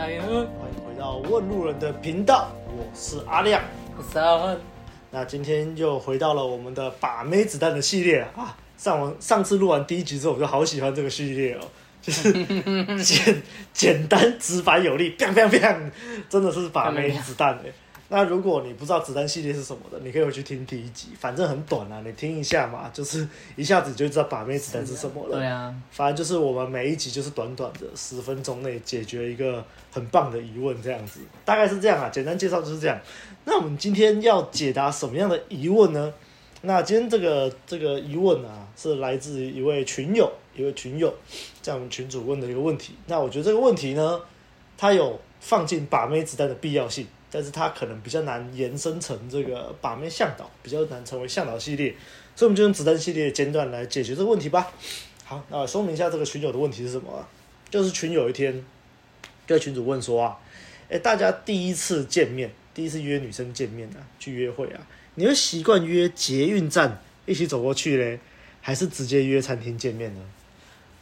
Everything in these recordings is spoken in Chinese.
大家好，欢迎回到问路人的频道，我是阿亮，我是阿汉。那今天又回到了我们的把妹子弹的系列啊！上完上次录完第一集之后，我就好喜欢这个系列哦，就是 简简单直白有力，砰砰砰，真的是把妹子弹哎。那如果你不知道子弹系列是什么的，你可以回去听第一集，反正很短啊，你听一下嘛，就是一下子就知道把妹子弹是什么了。对啊，反正就是我们每一集就是短短的十分钟内解决一个很棒的疑问，这样子，大概是这样啊，简单介绍就是这样。那我们今天要解答什么样的疑问呢？那今天这个这个疑问啊，是来自一位群友，一位群友在我们群主问的一个问题。那我觉得这个问题呢，它有放进把妹子弹的必要性。但是它可能比较难延伸成这个把妹向导，比较难成为向导系列，所以我们就用子弹系列的间断来解决这个问题吧。好，那说明一下这个群友的问题是什么？就是群友一天跟群主问说啊，哎，大家第一次见面，第一次约女生见面啊，去约会啊，你会习惯约捷运站一起走过去嘞，还是直接约餐厅见面呢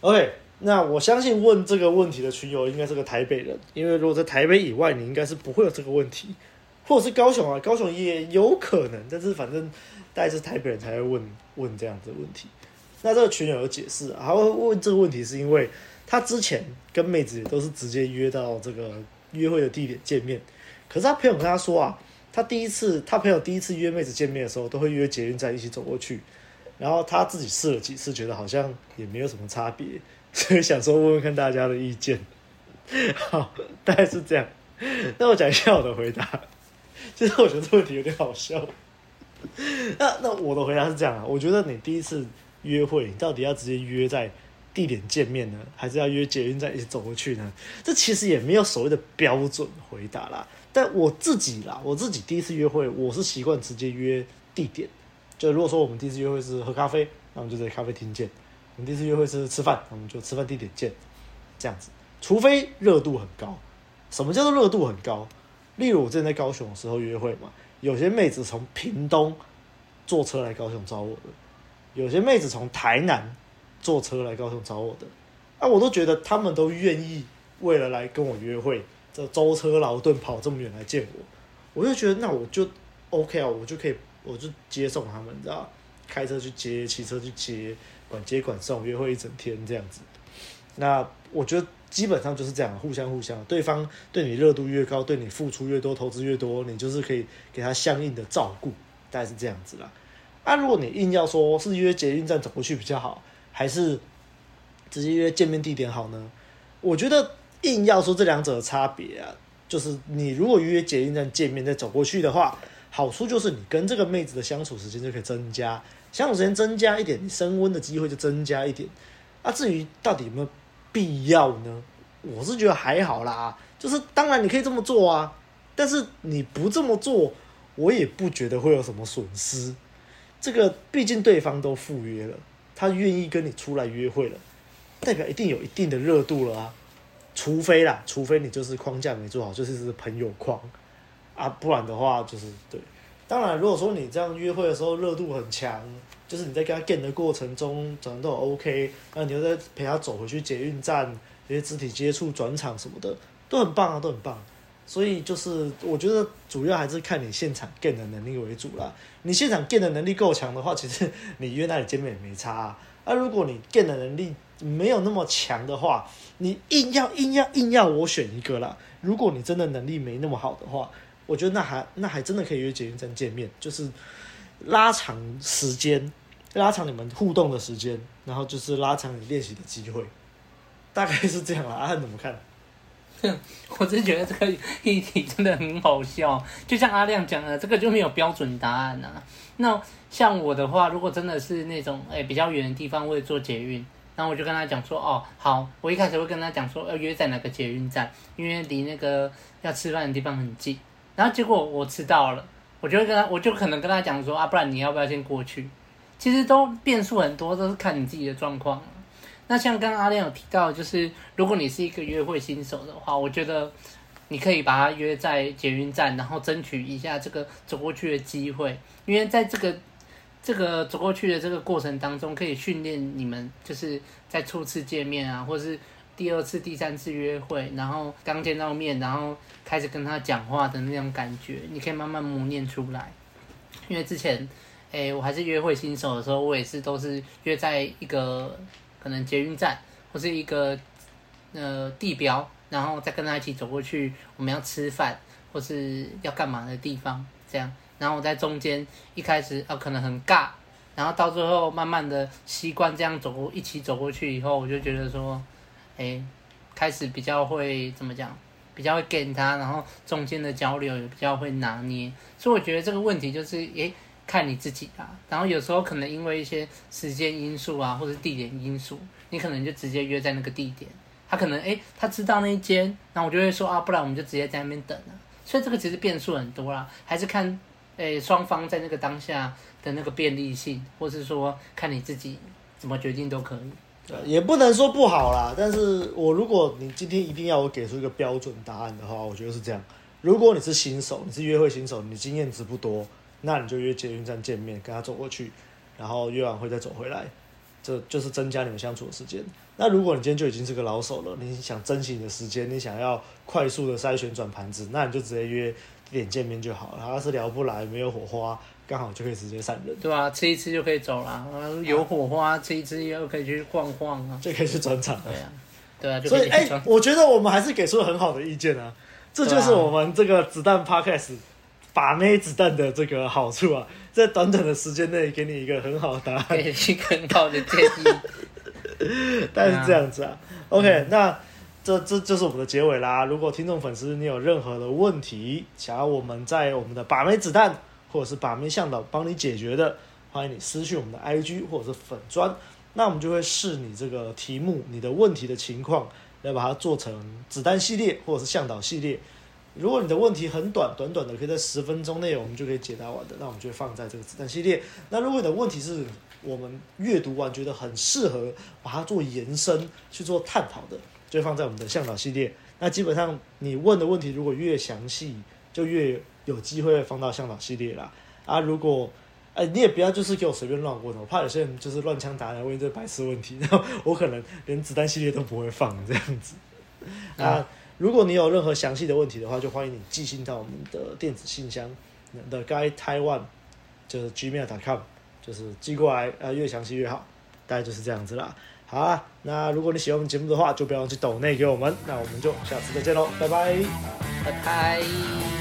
？OK。那我相信问这个问题的群友应该是个台北人，因为如果在台北以外，你应该是不会有这个问题，或者是高雄啊，高雄也有可能，但是反正大概是台北人才会问问这样子的问题。那这个群友有解释，他会问这个问题是因为他之前跟妹子也都是直接约到这个约会的地点见面，可是他朋友跟他说啊，他第一次他朋友第一次约妹子见面的时候，都会约捷运站一起走过去，然后他自己试了几次，觉得好像也没有什么差别。所以想说问问看大家的意见，好，大概是这样。那我讲一下我的回答。其实我觉得这问题有点好笑。那那我的回答是这样啊，我觉得你第一次约会，你到底要直接约在地点见面呢，还是要约捷运站一起走过去呢？这其实也没有所谓的标准回答啦。但我自己啦，我自己第一次约会，我是习惯直接约地点。就如果说我们第一次约会是喝咖啡，那我们就在咖啡厅见。我们第一次约会是吃饭，我们就吃饭地点见，这样子。除非热度很高，什么叫做热度很高？例如我之前在高雄的时候约会嘛，有些妹子从屏东坐车来高雄找我的，有些妹子从台南坐车来高雄找我的，啊，我都觉得他们都愿意为了来跟我约会，这舟车劳顿跑这么远来见我，我就觉得那我就 OK 啊，我就可以，我就接送他们，你知道，开车去接，骑车去接。管接管送，约会一整天这样子，那我觉得基本上就是这样，互相互相，对方对你热度越高，对你付出越多，投资越多，你就是可以给他相应的照顾，大概是这样子啦。啊，如果你硬要说是约捷运站走过去比较好，还是直接约见面地点好呢？我觉得硬要说这两者的差别啊，就是你如果约捷运站见面再走过去的话，好处就是你跟这个妹子的相处时间就可以增加。相处时间增加一点，你升温的机会就增加一点。啊，至于到底有没有必要呢？我是觉得还好啦。就是当然你可以这么做啊，但是你不这么做，我也不觉得会有什么损失。这个毕竟对方都赴约了，他愿意跟你出来约会了，代表一定有一定的热度了啊。除非啦，除非你就是框架没做好，就是是朋友框啊，不然的话就是对。当然，如果说你这样约会的时候热度很强，就是你在跟他 get 的过程中，整个都 OK，那你又在陪他走回去捷运站，这些肢体接触、转场什么的都很棒啊，都很棒。所以就是我觉得主要还是看你现场 get 的能力为主啦。你现场 get 的能力够强的话，其实你约那里见面也没差啊。而如果你 get 的能力没有那么强的话，你硬要硬要硬要我选一个啦。如果你真的能力没那么好的话，我觉得那还那还真的可以约捷运站见面，就是拉长时间，拉长你们互动的时间，然后就是拉长你练习的机会，大概是这样啦。阿汉怎么看？哼，我真觉得这个议题真的很好笑，就像阿亮讲的，这个就没有标准答案啊。那像我的话，如果真的是那种诶、比较远的地方，我会坐捷运，然后我就跟他讲说，哦，好，我一开始会跟他讲说要约在哪个捷运站，因为离那个要吃饭的地方很近。然后结果我迟到了，我就跟他，我就可能跟他讲说啊，不然你要不要先过去？其实都变数很多，都是看你自己的状况。那像刚刚阿亮有提到，就是如果你是一个约会新手的话，我觉得你可以把他约在捷运站，然后争取一下这个走过去的机会，因为在这个这个走过去的这个过程当中，可以训练你们就是在初次见面啊，或是第二次、第三次约会，然后刚见到面，然后开始跟他讲话的那种感觉，你可以慢慢磨练出来。因为之前，哎、我还是约会新手的时候，我也是都是约在一个可能捷运站或是一个呃地标，然后再跟他一起走过去，我们要吃饭或是要干嘛的地方，这样。然后我在中间一开始啊可能很尬，然后到最后慢慢的习惯这样走过一起走过去以后，我就觉得说，哎，开始比较会怎么讲，比较会跟他，然后中间的交流也比较会拿捏。所以我觉得这个问题就是，哎，看你自己啊。然后有时候可能因为一些时间因素啊，或者地点因素，你可能就直接约在那个地点。他可能哎，他知道那一间，然后我就会说啊，不然我们就直接在那边等了。所以这个其实变数很多啦，还是看。诶，双方在那个当下的那个便利性，或是说看你自己怎么决定都可以。也不能说不好啦。但是我如果你今天一定要我给出一个标准答案的话，我觉得是这样：如果你是新手，你是约会新手，你经验值不多，那你就约捷运站见面，跟他走过去，然后约完会再走回来，这就是增加你们相处的时间。那如果你今天就已经是个老手了，你想珍惜你的时间，你想要快速的筛选转盘子，那你就直接约。点见面就好了，要是聊不来，没有火花，刚好就可以直接散人。对啊，吃一吃就可以走了。有火花，啊、吃一吃又可以去逛逛啊，就可以去转场。对啊，对啊。所以，哎、欸，我觉得我们还是给出了很好的意见啊。这就是我们这个子弹 Podcast 把妹子弹的这个好处啊，在短短的时间内给你一个很好的答案，给一个很好的建议。但是这样子啊，啊，OK，、嗯、那。这这就是我们的结尾啦！如果听众粉丝你有任何的问题，想要我们在我们的把妹子弹或者是把妹向导帮你解决的，欢迎你私讯我们的 IG 或者是粉砖，那我们就会视你这个题目、你的问题的情况，来把它做成子弹系列或者是向导系列。如果你的问题很短，短短的可以在十分钟内我们就可以解答完的，那我们就放在这个子弹系列。那如果你的问题是我们阅读完觉得很适合把它做延伸去做探讨的。就放在我们的向导系列。那基本上你问的问题如果越详细，就越有机会放到向导系列啦。啊，如果哎、欸，你也不要就是给我随便乱问，我怕有些人就是乱枪打鸟问一堆白痴问题，然后我可能连子弹系列都不会放这样子。啊，如果你有任何详细的问题的话，就欢迎你寄信到我们的电子信箱，The Guy Taiwan，就是 gmail.com，就是寄过来，呃，越详细越好，大概就是这样子啦。好啊，那如果你喜欢我们节目的话，就不要忘记抖内给我们。那我们就下次再见喽，拜拜，拜拜。